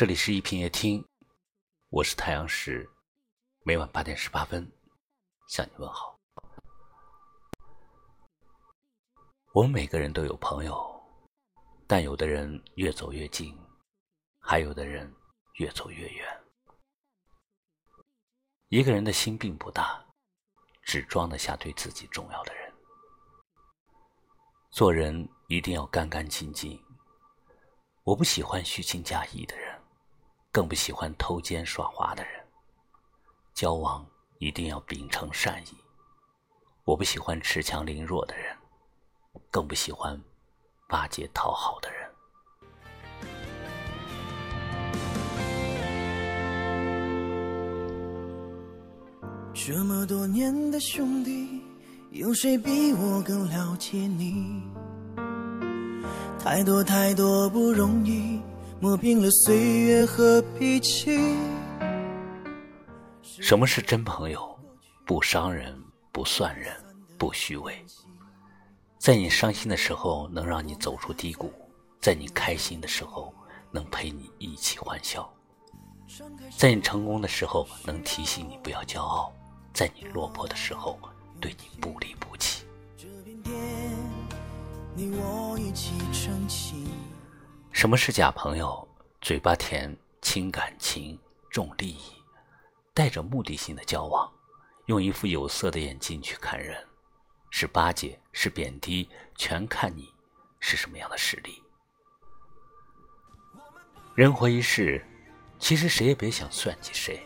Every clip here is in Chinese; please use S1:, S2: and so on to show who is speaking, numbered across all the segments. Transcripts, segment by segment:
S1: 这里是一品夜听，我是太阳石，每晚八点十八分向你问好。我们每个人都有朋友，但有的人越走越近，还有的人越走越远。一个人的心并不大，只装得下对自己重要的人。做人一定要干干净净。我不喜欢虚情假意的人。更不喜欢偷奸耍滑的人。交往一定要秉承善意。我不喜欢恃强凌弱的人，更不喜欢巴结讨好的人。
S2: 这么多年的兄弟，有谁比我更了解你？太多太多不容易。磨平了岁月和脾气。
S1: 什么是真朋友？不伤人，不算人，不虚伪。在你伤心的时候，能让你走出低谷；在你开心的时候，能陪你一起欢笑；在你成功的时候，能提醒你不要骄傲；在你落魄的时候，对你不离不弃。你我一起撑起。什么是假朋友？嘴巴甜，轻感情，重利益，带着目的性的交往，用一副有色的眼睛去看人，是巴结，是贬低，全看你是什么样的实力。人活一世，其实谁也别想算计谁，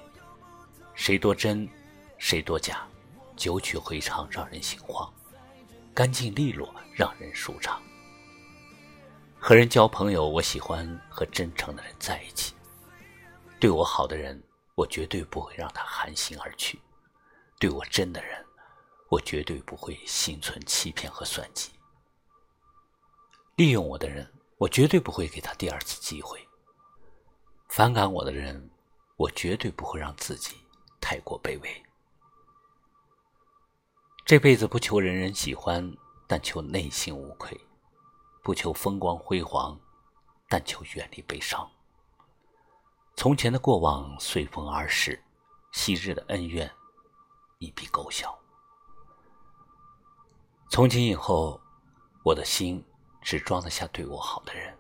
S1: 谁多真，谁多假，九曲回肠让人心慌，干净利落让人舒畅。和人交朋友，我喜欢和真诚的人在一起。对我好的人，我绝对不会让他寒心而去；对我真的人，我绝对不会心存欺骗和算计。利用我的人，我绝对不会给他第二次机会。反感我的人，我绝对不会让自己太过卑微。这辈子不求人人喜欢，但求内心无愧。不求风光辉煌，但求远离悲伤。从前的过往随风而逝，昔日的恩怨一笔勾销。从今以后，我的心只装得下对我好的人，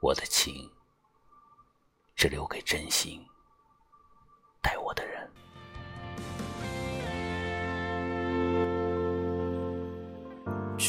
S1: 我的情只留给真心待我的人。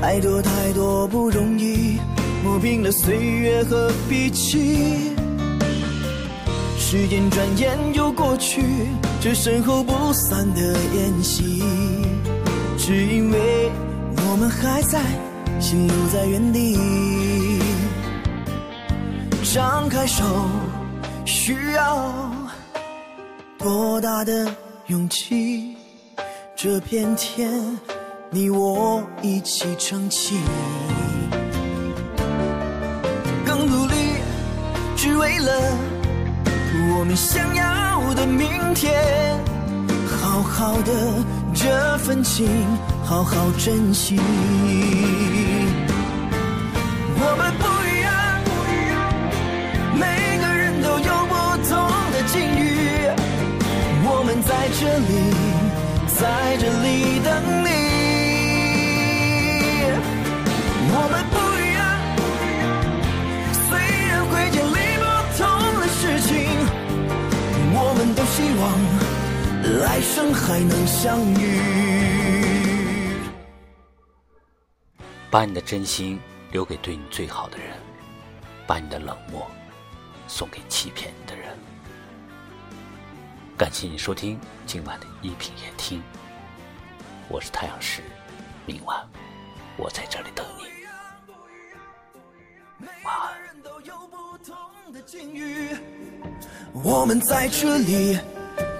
S2: 太多太多不容易，磨平了岁月和脾气。时间转眼就过去，这身后不散的宴席，只因为我们还在，心留在原地。张开手，需要多大的勇气？这片天。你我一起撑起，更努力，只为了我们想要的明天。好好的这份情，好好珍惜。还能相遇。
S1: 把你的真心留给对你最好的人，把你的冷漠送给欺骗你的人。感谢你收听今晚的一品夜听，我是太阳石，明晚我在这里等你。晚安。
S2: 我们在这里，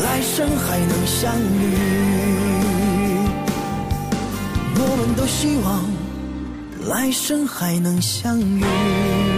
S2: 来生还能相遇。我们都希望来生还能相遇。